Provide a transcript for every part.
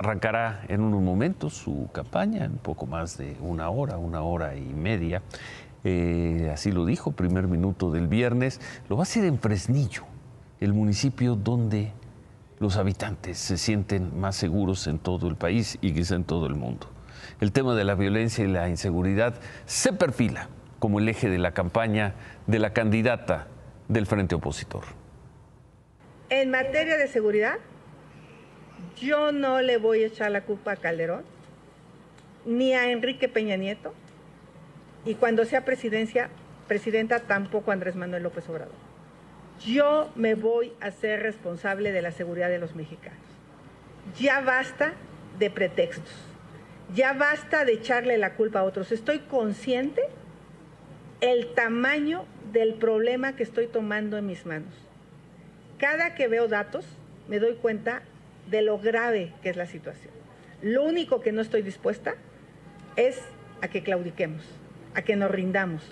Arrancará en unos momentos su campaña, en poco más de una hora, una hora y media. Eh, así lo dijo, primer minuto del viernes. Lo va a hacer en Fresnillo, el municipio donde los habitantes se sienten más seguros en todo el país y quizá en todo el mundo. El tema de la violencia y la inseguridad se perfila como el eje de la campaña de la candidata del Frente Opositor. En materia de seguridad, yo no le voy a echar la culpa a Calderón, ni a Enrique Peña Nieto, y cuando sea presidencia, presidenta tampoco Andrés Manuel López Obrador. Yo me voy a ser responsable de la seguridad de los mexicanos. Ya basta de pretextos. Ya basta de echarle la culpa a otros. Estoy consciente el tamaño del problema que estoy tomando en mis manos. Cada que veo datos, me doy cuenta de lo grave que es la situación. Lo único que no estoy dispuesta es a que claudiquemos, a que nos rindamos.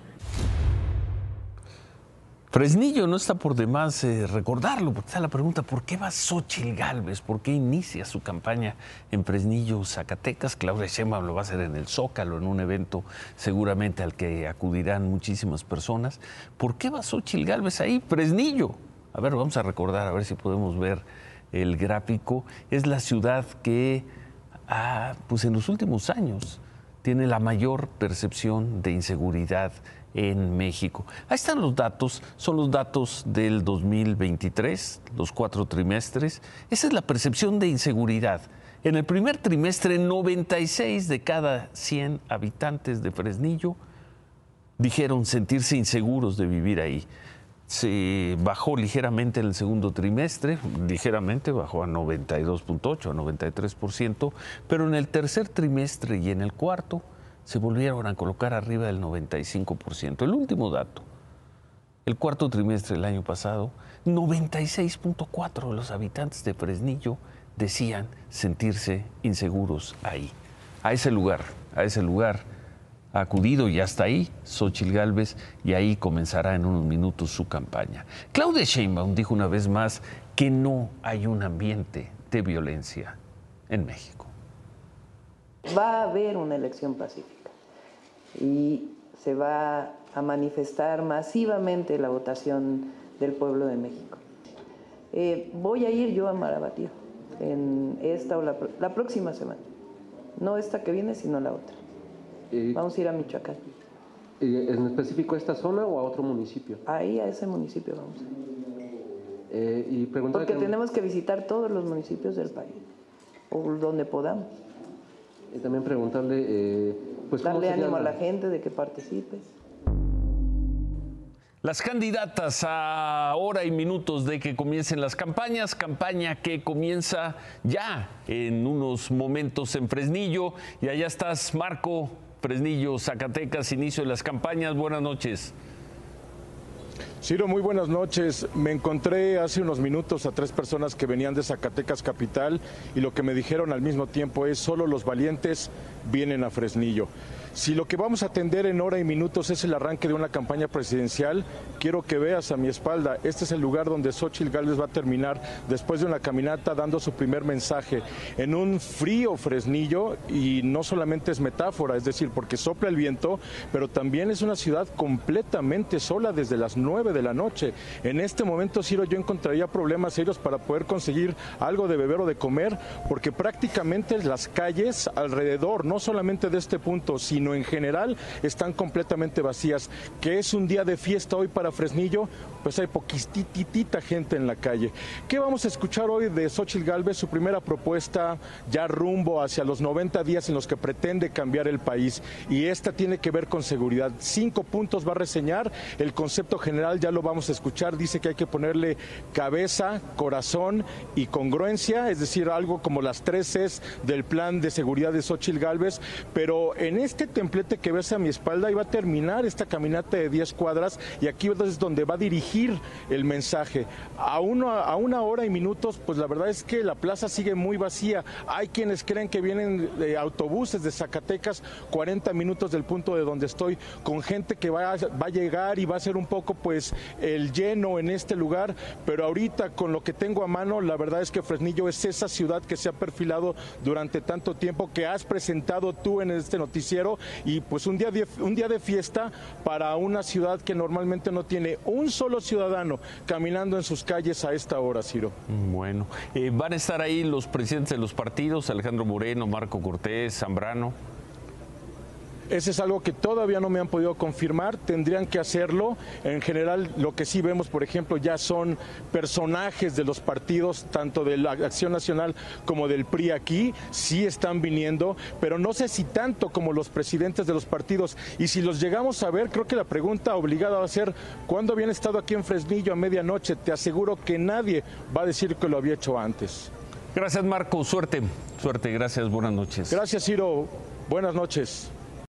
Fresnillo no está por demás eh, recordarlo, porque está la pregunta, ¿por qué va Xochitl Galvez? ¿Por qué inicia su campaña en Fresnillo, Zacatecas? Claudia Sheinbaum lo va a hacer en el Zócalo, en un evento seguramente al que acudirán muchísimas personas. ¿Por qué va Xochitl Galvez ahí? Fresnillo. A ver, vamos a recordar, a ver si podemos ver el gráfico, es la ciudad que ah, pues en los últimos años tiene la mayor percepción de inseguridad en México. Ahí están los datos, son los datos del 2023, los cuatro trimestres. Esa es la percepción de inseguridad. En el primer trimestre, 96 de cada 100 habitantes de Fresnillo dijeron sentirse inseguros de vivir ahí se bajó ligeramente en el segundo trimestre, ligeramente bajó a 92.8, a 93%, pero en el tercer trimestre y en el cuarto se volvieron a colocar arriba del 95%. El último dato, el cuarto trimestre del año pasado, 96.4 de los habitantes de Fresnillo decían sentirse inseguros ahí, a ese lugar, a ese lugar acudido y hasta ahí Xochitl Gálvez y ahí comenzará en unos minutos su campaña. Claudia Sheinbaum dijo una vez más que no hay un ambiente de violencia en México. Va a haber una elección pacífica y se va a manifestar masivamente la votación del pueblo de México. Eh, voy a ir yo a Marabatío en esta o la próxima semana, no esta que viene, sino la otra. Vamos a ir a Michoacán. ¿En específico a esta zona o a otro municipio? Ahí, a ese municipio vamos. Eh, y Porque tenemos que visitar todos los municipios del país, o donde podamos. Y también preguntarle, eh, pues, darle ánimo a la gente de que participe. Las candidatas a hora y minutos de que comiencen las campañas, campaña que comienza ya en unos momentos en Fresnillo. Y allá estás, Marco, Fresnillo, Zacatecas, inicio de las campañas. Buenas noches. Ciro, muy buenas noches. Me encontré hace unos minutos a tres personas que venían de Zacatecas Capital y lo que me dijeron al mismo tiempo es solo los valientes vienen a Fresnillo. Si lo que vamos a atender en hora y minutos es el arranque de una campaña presidencial, quiero que veas a mi espalda, este es el lugar donde Xochitl Gálvez va a terminar después de una caminata dando su primer mensaje en un frío fresnillo y no solamente es metáfora, es decir, porque sopla el viento, pero también es una ciudad completamente sola desde las 9 de la noche. En este momento, Ciro, yo encontraría problemas serios para poder conseguir algo de beber o de comer, porque prácticamente las calles alrededor, no solamente de este punto, sino en general están completamente vacías. Que es un día de fiesta hoy para Fresnillo, pues hay poquitita gente en la calle. ¿Qué vamos a escuchar hoy de Xochitl Galvez? Su primera propuesta ya rumbo hacia los 90 días en los que pretende cambiar el país. Y esta tiene que ver con seguridad. Cinco puntos va a reseñar. El concepto general ya lo vamos a escuchar. Dice que hay que ponerle cabeza, corazón y congruencia, es decir, algo como las tres Cs del plan de seguridad de Xochitl Galvez Pero en este templete que ves a mi espalda iba a terminar esta caminata de 10 cuadras y aquí es donde va a dirigir el mensaje. A una hora y minutos, pues la verdad es que la plaza sigue muy vacía. Hay quienes creen que vienen de autobuses de Zacatecas 40 minutos del punto de donde estoy, con gente que va a, va a llegar y va a ser un poco pues el lleno en este lugar, pero ahorita con lo que tengo a mano, la verdad es que Fresnillo es esa ciudad que se ha perfilado durante tanto tiempo, que has presentado tú en este noticiero y pues un día de, un día de fiesta para una ciudad que normalmente no tiene un solo ciudadano caminando en sus calles a esta hora, Ciro. Bueno, eh, van a estar ahí los presidentes de los partidos, Alejandro Moreno, Marco Cortés, Zambrano. Ese es algo que todavía no me han podido confirmar, tendrían que hacerlo. En general, lo que sí vemos, por ejemplo, ya son personajes de los partidos, tanto de la Acción Nacional como del PRI aquí, sí están viniendo, pero no sé si tanto como los presidentes de los partidos. Y si los llegamos a ver, creo que la pregunta obligada va a ser, ¿cuándo habían estado aquí en Fresnillo a medianoche? Te aseguro que nadie va a decir que lo había hecho antes. Gracias, Marco. Suerte. Suerte. Gracias. Buenas noches. Gracias, Ciro. Buenas noches.